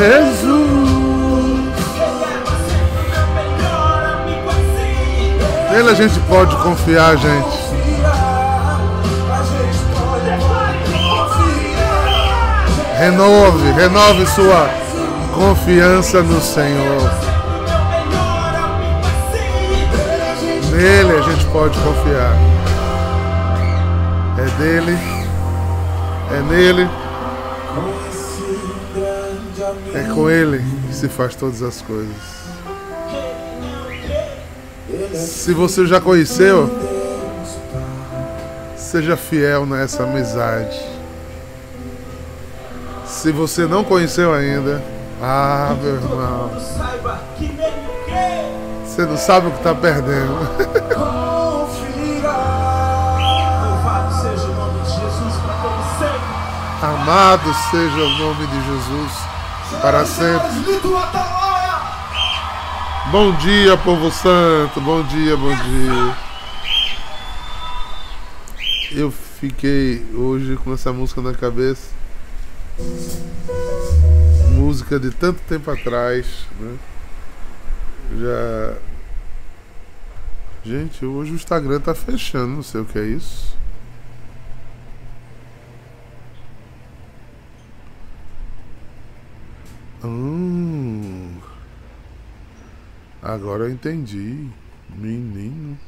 Jesus. Nele a gente pode confiar, gente. Renove, renove sua confiança no Senhor. Nele a gente pode confiar. É dele, é nele, é com ele que se faz todas as coisas. Se você já conheceu, seja fiel nessa amizade. Se você não conheceu ainda, ah, meu irmão, você não sabe o que está perdendo. Amado seja o nome de Jesus para sempre. Bom dia, povo santo. Bom dia, bom dia. Eu fiquei hoje com essa música na cabeça. Música de tanto tempo atrás, né? Já. Gente, hoje o Instagram tá fechando, não sei o que é isso. Hum. Agora eu entendi. Menino.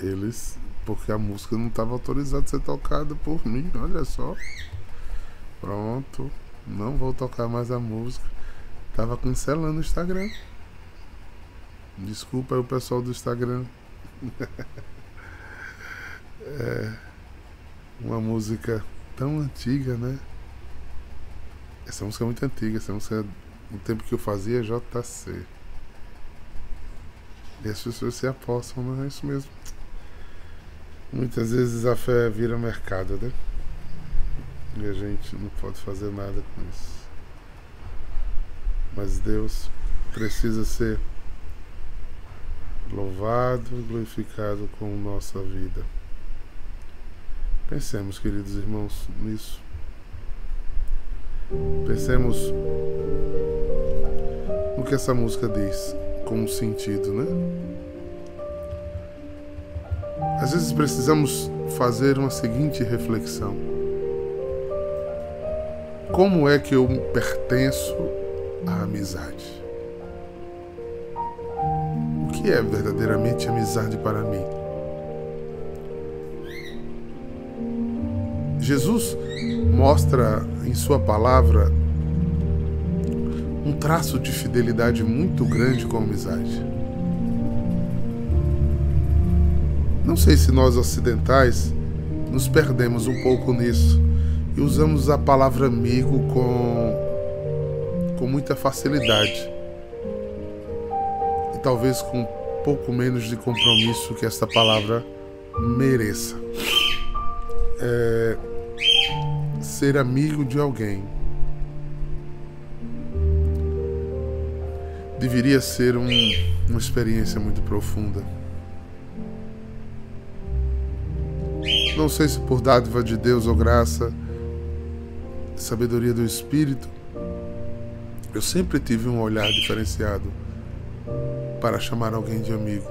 Eles. Porque a música não estava autorizada a ser tocada por mim, olha só. Pronto. Não vou tocar mais a música. Tava cancelando o Instagram. Desculpa aí o pessoal do Instagram. é uma música tão antiga, né? Essa música é muito antiga, essa música é no tempo que eu fazia JC. E as pessoas se apostam, não é isso mesmo. Muitas vezes a fé vira mercado, né? E a gente não pode fazer nada com isso. Mas Deus precisa ser louvado e glorificado com nossa vida. Pensemos, queridos irmãos, nisso. Pensemos no que essa música diz com sentido, né? Às vezes precisamos fazer uma seguinte reflexão: Como é que eu pertenço à amizade? O que é verdadeiramente amizade para mim? Jesus mostra em Sua palavra um traço de fidelidade muito grande com a amizade. Não sei se nós ocidentais nos perdemos um pouco nisso e usamos a palavra amigo com, com muita facilidade e talvez com um pouco menos de compromisso que esta palavra mereça. É, ser amigo de alguém deveria ser um, uma experiência muito profunda. Não sei se por dádiva de Deus ou graça, sabedoria do Espírito, eu sempre tive um olhar diferenciado para chamar alguém de amigo.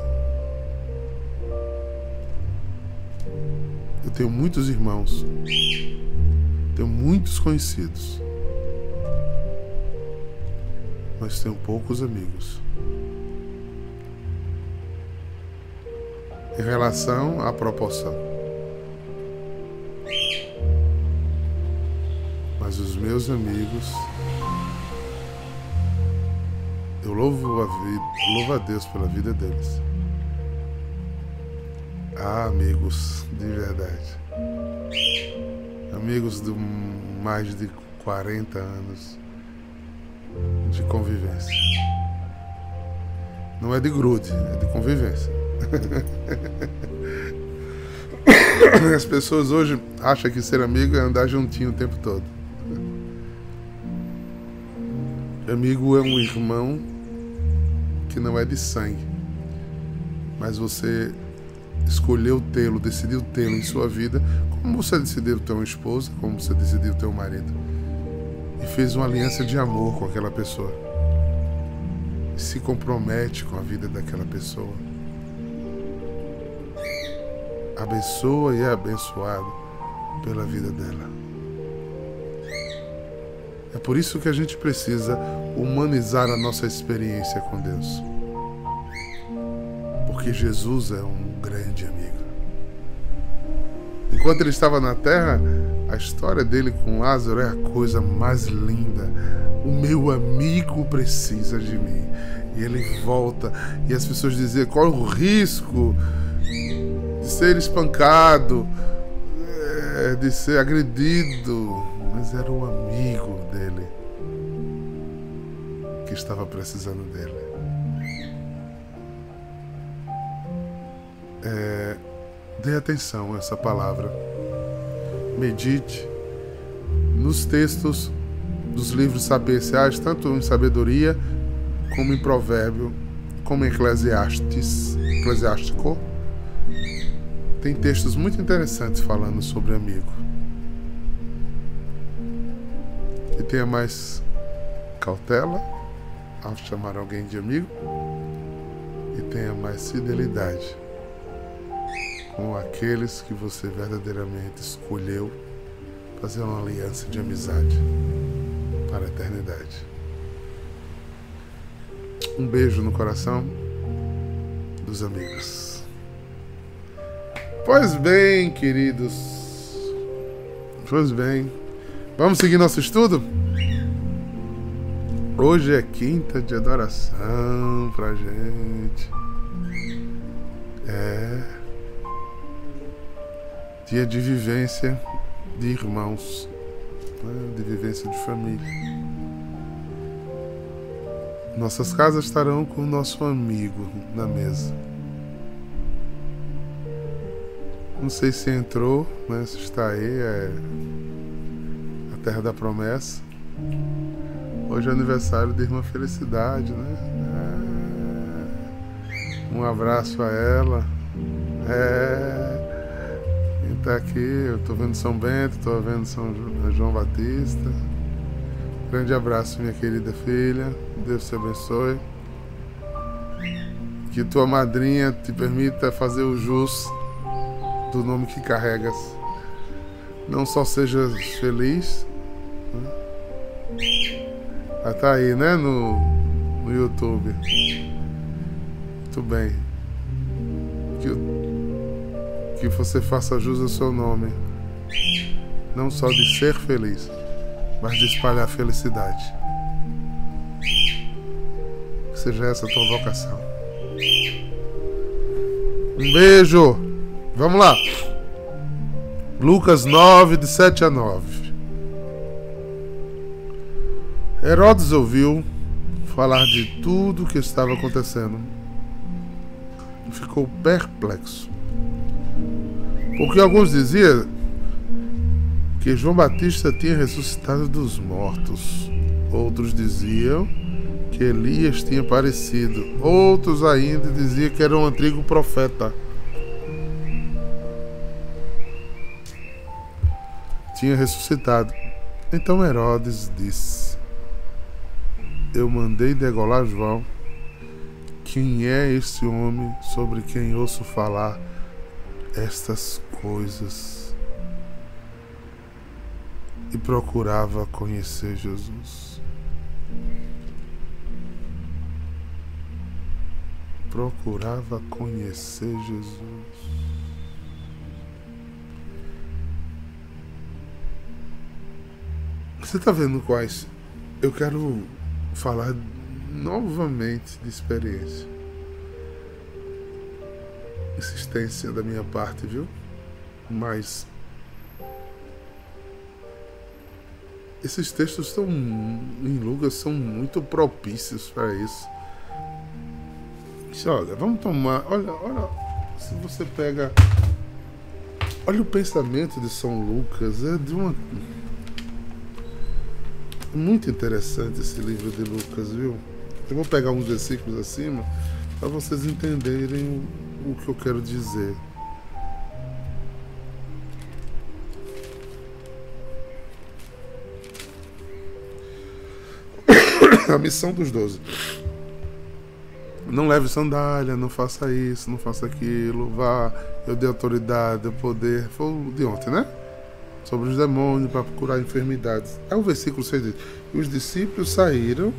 Eu tenho muitos irmãos, tenho muitos conhecidos mas tenho poucos amigos. Em relação à proporção. Mas os meus amigos, eu louvo a, vida, louvo a Deus pela vida deles. Ah, amigos de verdade. Amigos de mais de 40 anos de convivência. Não é de grude, é de convivência. As pessoas hoje acham que ser amigo é andar juntinho o tempo todo. Amigo é um irmão que não é de sangue, mas você escolheu tê-lo, decidiu tê-lo em sua vida, como você decidiu ter uma esposa, como você decidiu ter um marido. e fez uma aliança de amor com aquela pessoa. E se compromete com a vida daquela pessoa. Abençoa e é abençoado pela vida dela. É por isso que a gente precisa humanizar a nossa experiência com Deus. Porque Jesus é um grande amigo. Enquanto ele estava na terra, a história dele com Lázaro é a coisa mais linda. O meu amigo precisa de mim. E ele volta, e as pessoas diziam: qual o risco de ser espancado, é, de ser agredido? Mas era o amigo dele que estava precisando dele. É, dê atenção a essa palavra. Medite nos textos dos livros sapienciais, tanto em sabedoria como em provérbio, como em Eclesiastes, Eclesiástico. Tem textos muito interessantes falando sobre amigo. E tenha mais cautela ao chamar alguém de amigo e tenha mais fidelidade com aqueles que você verdadeiramente escolheu fazer uma aliança de amizade para a eternidade. Um beijo no coração dos amigos. Pois bem, queridos. Pois bem. Vamos seguir nosso estudo? Hoje é quinta de adoração pra gente. É dia de vivência de irmãos, né? de vivência de família. Nossas casas estarão com o nosso amigo na mesa. Não sei se entrou, né? Se está aí, é a Terra da Promessa. Hoje é aniversário de Irmã Felicidade, né? É... Um abraço a ela. É está aqui, eu estou vendo São Bento, estou vendo São João Batista. Grande abraço, minha querida filha. Deus te abençoe. Que tua madrinha te permita fazer o jus do nome que carregas. Não só sejas feliz. Né? Ah, tá aí, né? No, no YouTube. Muito bem. Que o que você faça jus ao seu nome, não só de ser feliz, mas de espalhar felicidade. Que seja essa a tua vocação. Um beijo. Vamos lá. Lucas 9, de 7 a 9. Herodes ouviu falar de tudo o que estava acontecendo e ficou perplexo porque alguns diziam que João Batista tinha ressuscitado dos mortos. Outros diziam que Elias tinha aparecido. Outros ainda diziam que era um antigo profeta. Tinha ressuscitado. Então Herodes disse: Eu mandei degolar João. Quem é esse homem sobre quem ouço falar estas coisas e procurava conhecer Jesus. Procurava conhecer Jesus. Você está vendo quais? Eu quero falar novamente de experiência. Insistência da minha parte, viu? Mas esses textos estão em Lucas são muito propícios para isso. Olha, vamos tomar. Olha, olha. Se você pega. Olha o pensamento de São Lucas. É de uma. Muito interessante esse livro de Lucas, viu? Eu vou pegar uns versículos acima para vocês entenderem o, o que eu quero dizer. A missão dos doze. Não leve sandália, não faça isso, não faça aquilo, vá, eu dei autoridade, eu poder. Foi o de ontem, né? Sobre os demônios para curar enfermidades. É o versículo 6 diz: os discípulos saíram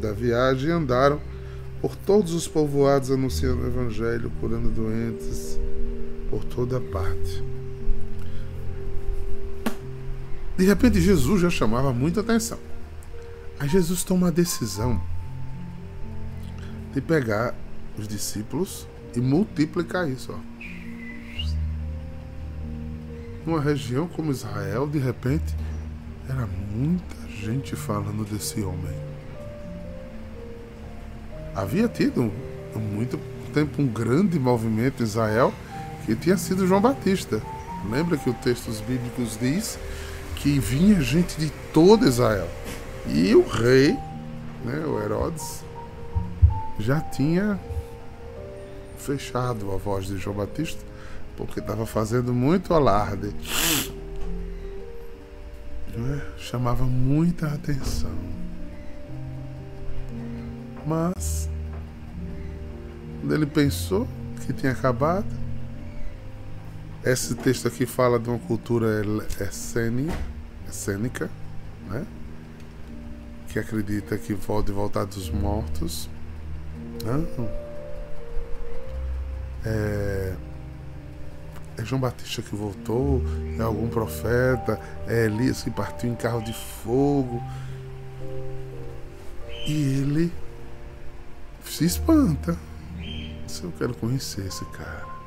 da viagem e andaram por todos os povoados anunciando o evangelho, curando doentes por toda parte. De repente, Jesus já chamava muita atenção. Aí Jesus toma a decisão de pegar os discípulos e multiplicar isso. Ó. Numa região como Israel, de repente, era muita gente falando desse homem. Havia tido há muito tempo um grande movimento em Israel que tinha sido João Batista. Lembra que o texto bíblicos diz que vinha gente de todo Israel. E o rei, né, o Herodes, já tinha fechado a voz de João Batista, porque estava fazendo muito alarde. Né? Chamava muita atenção. Mas, quando ele pensou que tinha acabado, esse texto aqui fala de uma cultura essênica, né? que acredita que pode voltar dos mortos. Não. É, é João Batista que voltou, é algum profeta, é Elias que partiu em carro de fogo. E ele se espanta. Se eu quero conhecer esse cara.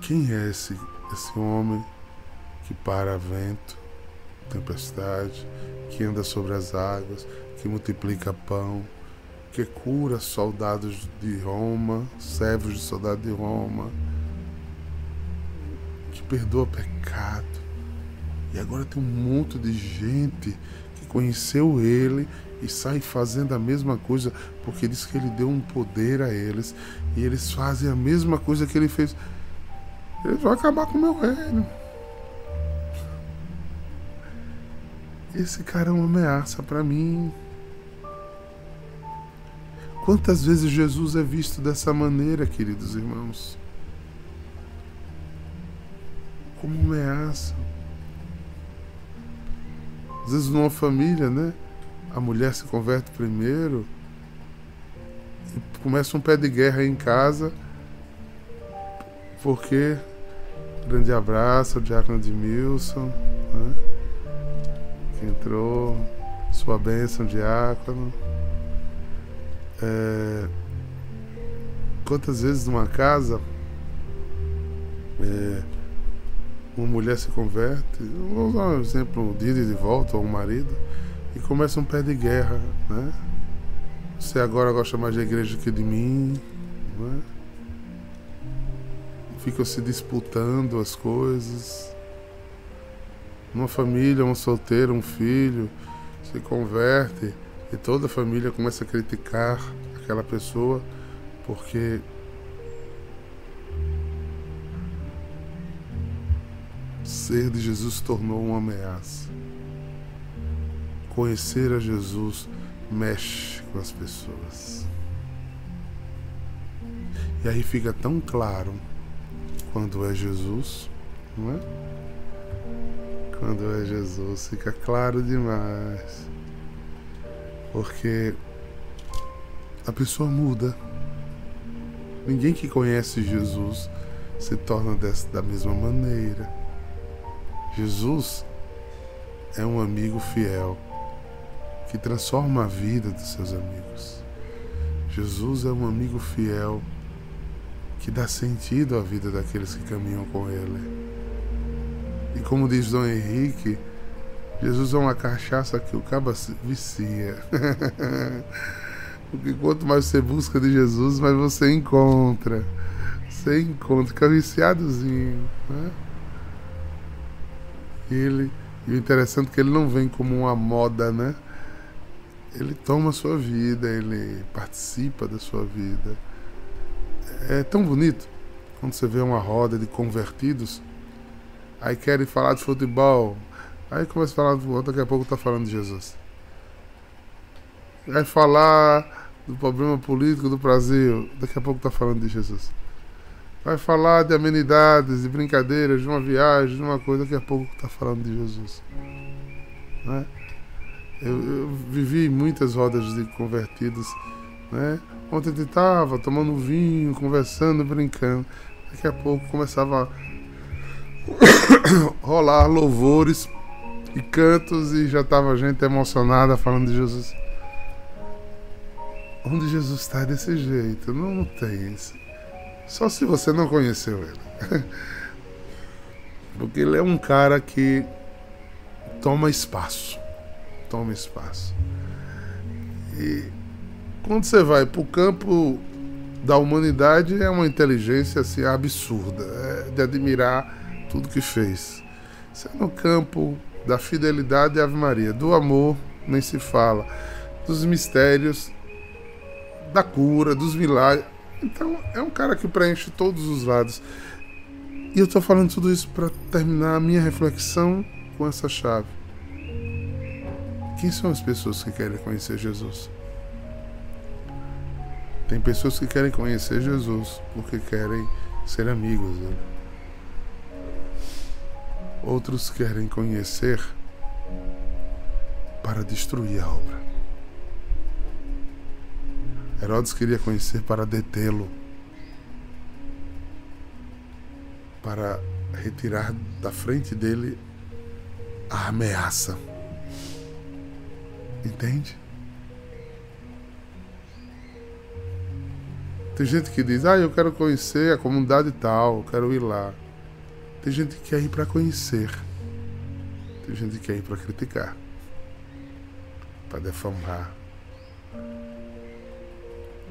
Quem é esse, esse homem que para vento, tempestade, que anda sobre as águas, que multiplica pão, que cura soldados de Roma, servos de soldados de Roma, que perdoa pecado. E agora tem um monte de gente que conheceu ele e sai fazendo a mesma coisa porque diz que ele deu um poder a eles e eles fazem a mesma coisa que ele fez. Eles vão acabar com o meu reino. Esse cara é uma ameaça para mim. Quantas vezes Jesus é visto dessa maneira, queridos irmãos? Como ameaça. Às vezes numa família, né? A mulher se converte primeiro e começa um pé de guerra em casa porque Grande abraço ao Diácono Edmilson, né? que entrou. Sua bênção, Diácono. É, quantas vezes numa casa é, uma mulher se converte, vou usar um exemplo, um dia de volta, ou um marido, e começa um pé de guerra, né? Você agora gosta mais da igreja que de mim, né? Ficam se disputando as coisas. Uma família, um solteiro, um filho se converte e toda a família começa a criticar aquela pessoa porque ser de Jesus se tornou uma ameaça. Conhecer a Jesus mexe com as pessoas. E aí fica tão claro quando é Jesus, não é? Quando é Jesus, fica claro demais. Porque a pessoa muda. Ninguém que conhece Jesus se torna dessa, da mesma maneira. Jesus é um amigo fiel que transforma a vida dos seus amigos. Jesus é um amigo fiel que dá sentido à vida daqueles que caminham com Ele. E como diz Dom Henrique, Jesus é uma cachaça que o caba vicia. Porque quanto mais você busca de Jesus, mais você encontra. Você encontra, fica viciadozinho. Né? E ele, e o interessante é que ele não vem como uma moda, né? Ele toma a sua vida, ele participa da sua vida. É tão bonito quando você vê uma roda de convertidos Aí querem falar de futebol. Aí começa a falar do futebol, daqui a pouco tá falando de Jesus. Vai falar do problema político do Brasil, daqui a pouco tá falando de Jesus. Vai falar de amenidades, de brincadeiras, de uma viagem, de uma coisa, daqui a pouco tá falando de Jesus. Né? Eu, eu vivi muitas rodas de convertidos, né? Ontem eu estava tomando vinho, conversando, brincando. Daqui a pouco começava a rolar louvores e cantos e já estava gente emocionada falando de Jesus. Onde Jesus está é desse jeito, não, não tem isso. Só se você não conheceu ele. Porque ele é um cara que toma espaço. Toma espaço. E quando você vai para o campo da humanidade, é uma inteligência assim, absurda, é de admirar tudo que fez. Você é no campo da fidelidade Ave Maria, do amor, nem se fala, dos mistérios, da cura, dos milagres. Então, é um cara que preenche todos os lados. E eu estou falando tudo isso para terminar a minha reflexão com essa chave. Quem são as pessoas que querem conhecer Jesus? Tem pessoas que querem conhecer Jesus porque querem ser amigos dele. Outros querem conhecer para destruir a obra. Herodes queria conhecer para detê-lo, para retirar da frente dele a ameaça. Entende? Tem gente que diz: Ah, eu quero conhecer a comunidade tal, eu quero ir lá. Tem gente que quer ir para conhecer. Tem gente que quer ir para criticar, para defamar,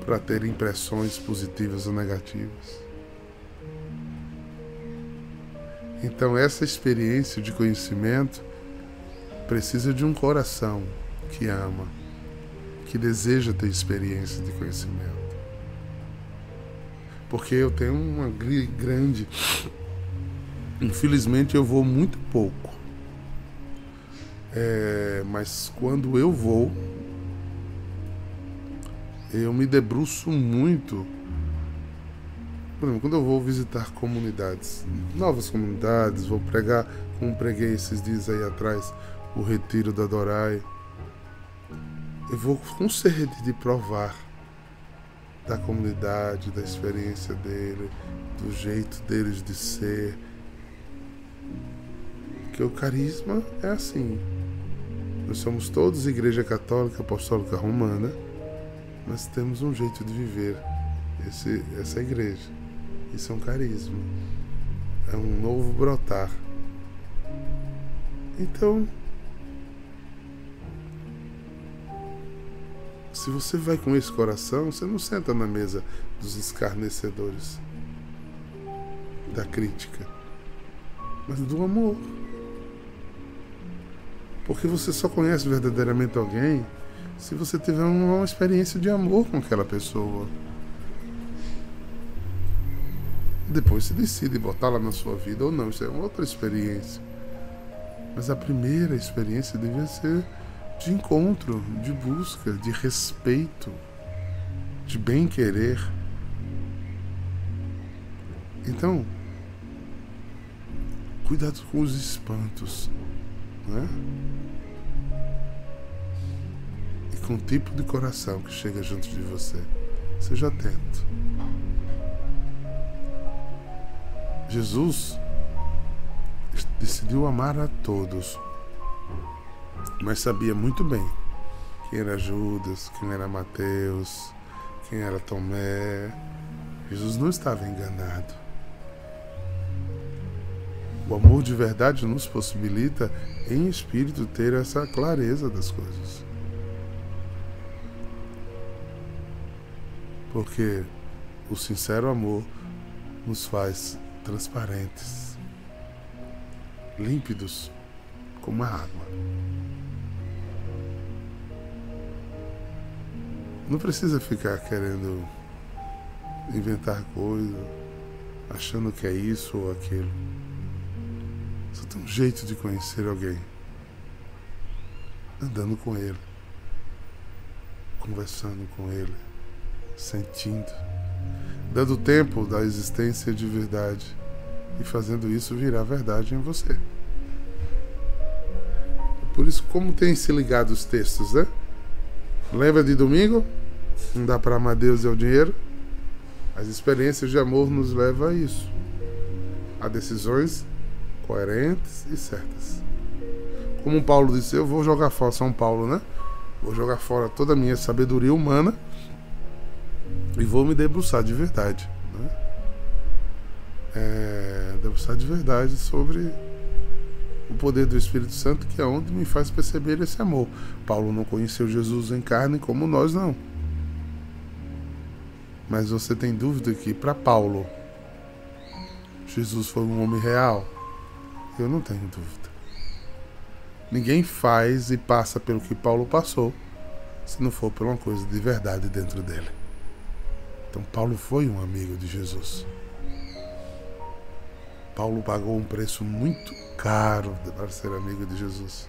para ter impressões positivas ou negativas. Então, essa experiência de conhecimento precisa de um coração que ama, que deseja ter experiência de conhecimento porque eu tenho uma grande. Infelizmente eu vou muito pouco. É, mas quando eu vou, eu me debruço muito. Por exemplo, quando eu vou visitar comunidades, novas comunidades, vou pregar, como preguei esses dias aí atrás, o retiro da Dorai. Eu vou com sede de provar da comunidade, da experiência dele, do jeito deles de ser. Que o carisma é assim. Nós somos todos Igreja Católica Apostólica Romana, mas temos um jeito de viver esse, essa igreja. Isso é um carisma. É um novo brotar. Então, Se você vai com esse coração, você não senta na mesa dos escarnecedores, da crítica, mas do amor. Porque você só conhece verdadeiramente alguém se você tiver uma experiência de amor com aquela pessoa. Depois se decide botá-la na sua vida ou não, isso é outra experiência. Mas a primeira experiência devia ser de encontro, de busca, de respeito, de bem-querer. Então, cuidado com os espantos, né? E com o tipo de coração que chega junto de você. Seja atento. Jesus decidiu amar a todos mas sabia muito bem quem era Judas, quem era Mateus, quem era Tomé. Jesus não estava enganado. O amor de verdade nos possibilita, em espírito, ter essa clareza das coisas. Porque o sincero amor nos faz transparentes, límpidos como a água. Não precisa ficar querendo inventar coisa, achando que é isso ou aquilo. Só tem um jeito de conhecer alguém. Andando com ele. Conversando com ele. Sentindo. Dando tempo da existência de verdade. E fazendo isso virar verdade em você. Por isso, como tem se ligado os textos, né? Lembra de domingo? Não dá para amar Deus e o dinheiro? As experiências de amor nos levam a isso. A decisões coerentes e certas. Como Paulo disse, eu vou jogar fora São Paulo, né? Vou jogar fora toda a minha sabedoria humana e vou me debruçar de verdade. Né? É, debruçar de verdade sobre o poder do Espírito Santo, que é onde me faz perceber esse amor. Paulo não conheceu Jesus em carne como nós não. Mas você tem dúvida que para Paulo Jesus foi um homem real? Eu não tenho dúvida. Ninguém faz e passa pelo que Paulo passou se não for por uma coisa de verdade dentro dele. Então Paulo foi um amigo de Jesus. Paulo pagou um preço muito caro para ser amigo de Jesus,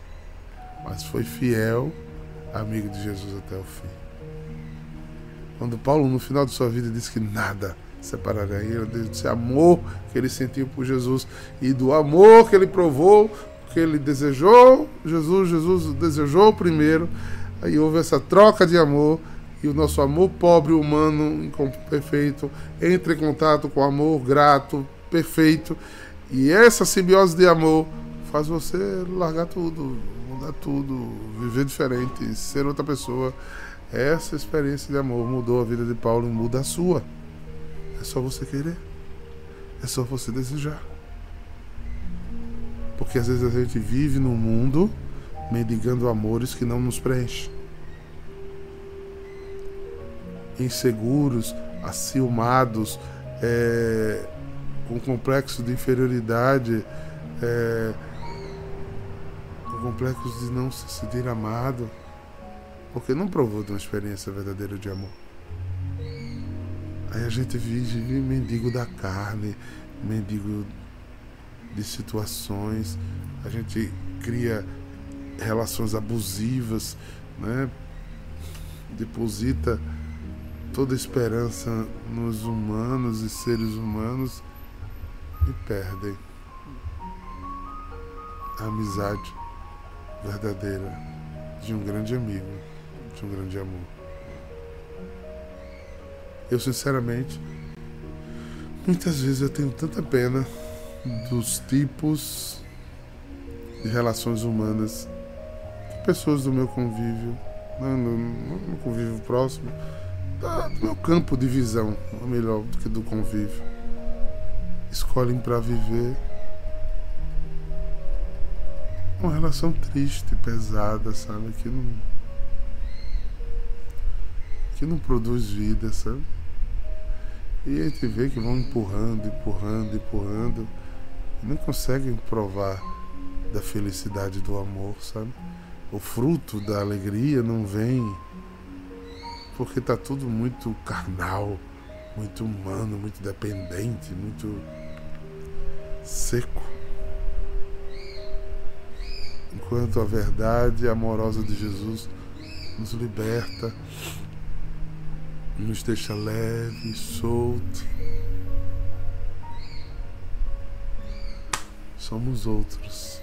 mas foi fiel amigo de Jesus até o fim. Quando Paulo, no final de sua vida, disse que nada separaria ele desse amor que ele sentiu por Jesus e do amor que ele provou, que ele desejou, Jesus, Jesus desejou primeiro, aí houve essa troca de amor e o nosso amor pobre, humano, perfeito, entra em contato com o amor grato, perfeito. E essa simbiose de amor faz você largar tudo, mudar tudo, viver diferente, ser outra pessoa. Essa experiência de amor mudou a vida de Paulo e muda a sua. É só você querer. É só você desejar. Porque às vezes a gente vive num mundo mendigando amores que não nos preenchem. Inseguros, acilmados, é, com complexo de inferioridade, é, com complexo de não se sentir amado, porque não provou de uma experiência verdadeira de amor. Aí a gente vive mendigo da carne, mendigo de situações, a gente cria relações abusivas, né? deposita toda esperança nos humanos e seres humanos e perdem a amizade verdadeira de um grande amigo, um grande amor. Eu sinceramente, muitas vezes eu tenho tanta pena dos tipos de relações humanas que pessoas do meu convívio, no, no, no convívio próximo, do meu campo de visão, melhor, do que do convívio escolhem para viver uma relação triste, pesada, sabe? Que não, que não produz vida, sabe? E a gente vê que vão empurrando, empurrando, empurrando, e não conseguem provar da felicidade do amor, sabe? O fruto da alegria não vem porque tá tudo muito carnal, muito humano, muito dependente, muito seco. Enquanto a verdade amorosa de Jesus nos liberta, nos deixa leve, solto. Somos outros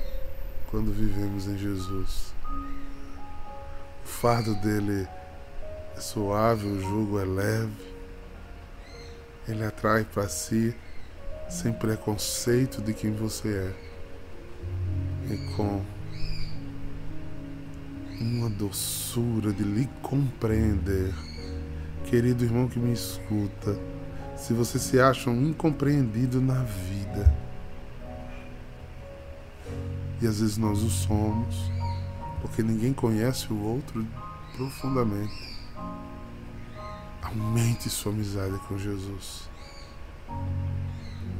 quando vivemos em Jesus. O fardo dele é suave, o jugo é leve. Ele atrai para si sem preconceito de quem você é e com uma doçura de lhe compreender. Querido irmão que me escuta, se você se acha um incompreendido na vida, e às vezes nós o somos, porque ninguém conhece o outro profundamente, aumente sua amizade com Jesus.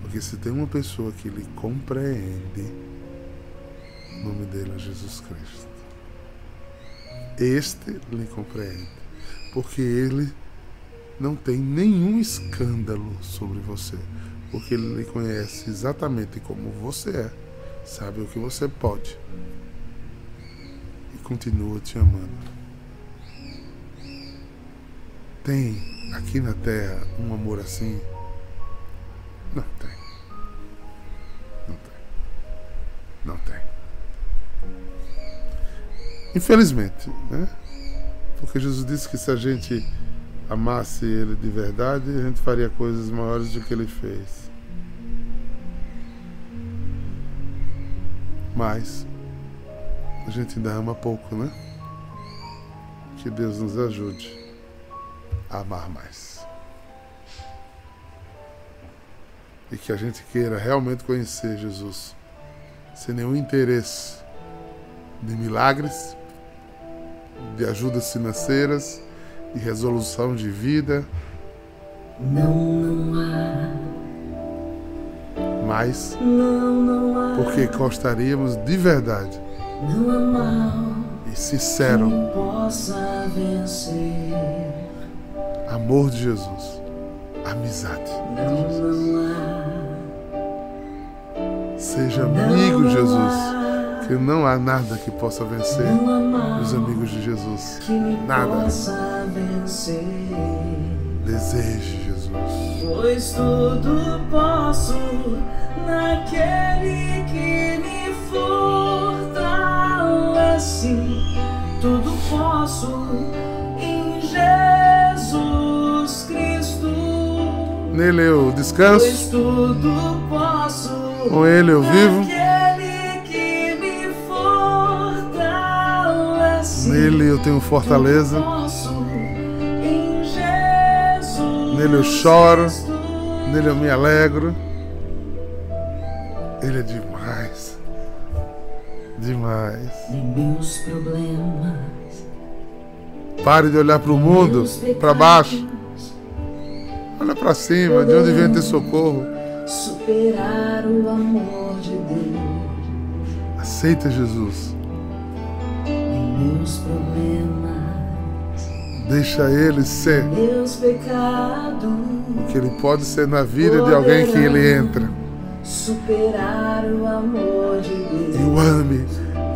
Porque se tem uma pessoa que lhe compreende, o nome dele é Jesus Cristo. Este lhe compreende. Porque ele não tem nenhum escândalo sobre você. Porque ele lhe conhece exatamente como você é, sabe o que você pode e continua te amando. Tem aqui na terra um amor assim? Não tem. Não tem. Não tem. Infelizmente, né? Porque Jesus disse que se a gente amasse Ele de verdade, a gente faria coisas maiores do que Ele fez. Mas a gente ainda ama pouco, né? Que Deus nos ajude a amar mais. E que a gente queira realmente conhecer Jesus sem nenhum interesse de milagres, de ajudas financeiras, de resolução de vida. Não, não há. Mas Não, não há. porque gostaríamos de verdade Não há mal e sincero que possa vencer. amor de Jesus, amizade. Não, há. Seja amigo não Jesus, há. que não há nada que possa vencer os amigos de Jesus. Nada. Vencer. Deseje Jesus. Pois tudo posso naquele que me fortalece. Tudo posso em Jesus Cristo. Nele eu Pois descanso, tudo posso com ele eu vivo, nele eu tenho fortaleza, Nele eu choro. Nele eu me alegro. Ele é demais. Demais. Nem meus problemas, Pare de olhar para o mundo, para baixo. Olha para cima, de onde vem ter socorro. Superar o amor de Deus. Aceita Jesus. Nem meus problemas, Deixa ele ser meus pecados. o que ele pode ser na vida de alguém que ele entra. Superar o amor de Deus. E o ame,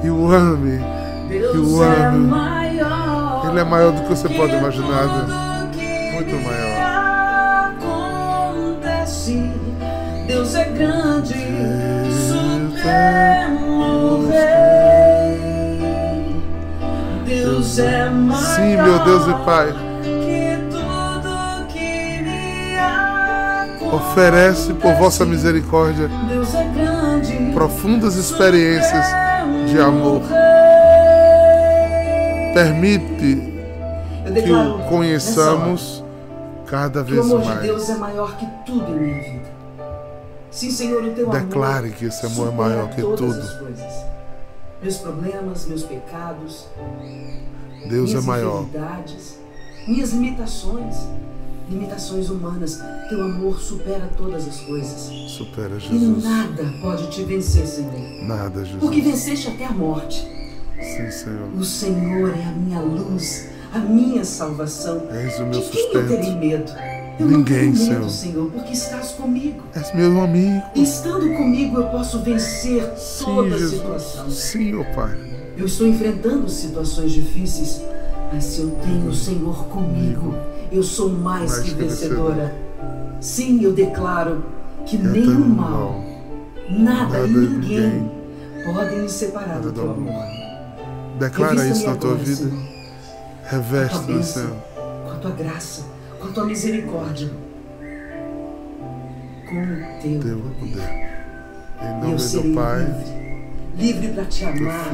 e o ame. Eu é maior. Ele é maior do que você pode imaginar. né? Muito me Acontece. Deus é grande, supremo rei. Deus é maior. Sim, meu Deus e Pai. Que tudo que me acontece. Oferece por vossa misericórdia é profundas experiências de amor. Permite que o conheçamos cada o vez amor de Deus mais. é maior que tudo em minha vida. Sim, Senhor, o teu Declare amor que esse amor é maior que todas tudo. Meus problemas, meus pecados, Deus é minhas maior. enfermidades, minhas limitações, limitações humanas. Teu amor supera todas as coisas. Supera E Jesus. nada pode te vencer, Senhor. Nada, Porque Jesus. venceste até a morte. Sim, Senhor. O Senhor é a minha luz, a minha salvação. És o meu De quem eu terei sustento. medo? Eu não Ninguém, tenho medo, Senhor. Senhor, porque estás comigo. És meu amigo. Estando comigo, eu posso vencer Sim, toda Jesus. situação. Sim, ó Pai. Eu estou enfrentando situações difíceis, mas se eu tenho o Senhor comigo, eu sou mais, Mais que vencedora. Sim, eu declaro que Eu mal, mal. nada, Nada, e ninguém ninguém. podem me separar do teu amor. Declara Revista-me isso na tua vida. Bênção, Senhor. com a tua graça, com a tua misericórdia, com o teu, Teu poder. poder. Em E eu nome serei do Pai, livre, livre para te amar,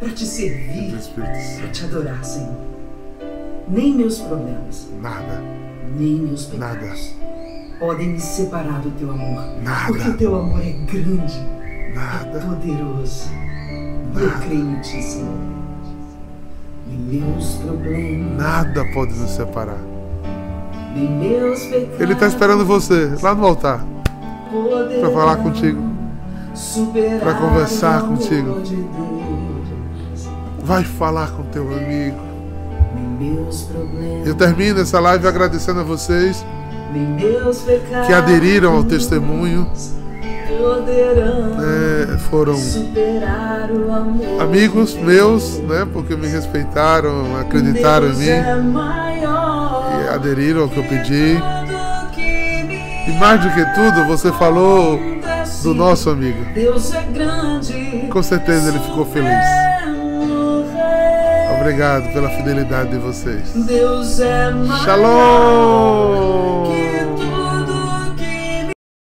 para te servir, para te adorar, Senhor. Nem meus problemas, Nada, nem meus Nada. pecados podem me separar do teu amor. Nada. Porque o teu amor é grande, é nada, poderoso. E eu creio em ti, Senhor. E meus problemas, nada pode nos separar. Ele está esperando você lá no altar para falar contigo. para conversar contigo. Vai falar com teu amigo. Eu termino essa live agradecendo a vocês que aderiram ao testemunho, é, foram amigos meus, né? Porque me respeitaram, acreditaram em mim aderiram ao que eu pedi. E mais do que tudo, você falou do nosso amigo. Com certeza ele ficou feliz. Obrigado pela fidelidade de vocês. Shalom!